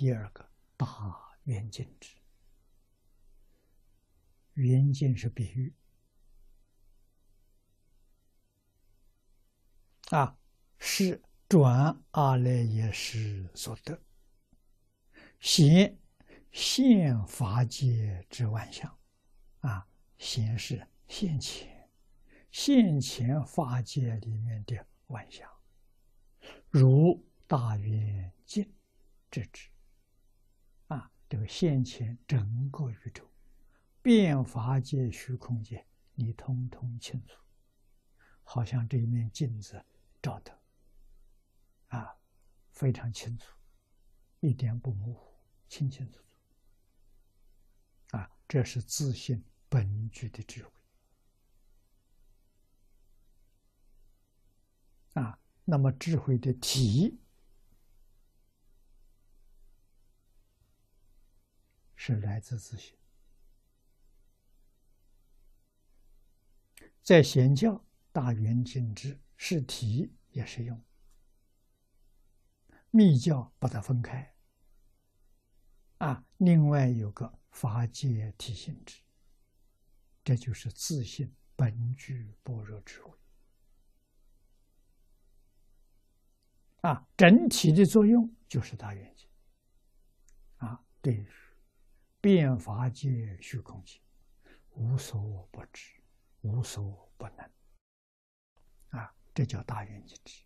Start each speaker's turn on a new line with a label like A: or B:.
A: 第二个大圆镜智，圆镜是比喻。啊，是转阿赖耶识所得，显现法界之万象。啊，显是现前现前法界里面的万象，如大圆镜之智。这个现前整个宇宙、变法界、虚空界，你通通清楚，好像这一面镜子照的，啊，非常清楚，一点不模糊，清清楚楚。啊，这是自信本具的智慧。啊，那么智慧的体。是来自自信，在显教大圆镜智是体也是用，密教把它分开，啊，另外有个法界体性质，这就是自信本具般若智慧，啊，整体的作用就是大圆镜，啊，对。变法界、虚空界，无所不知，无所不能。啊，这叫大圆镜智。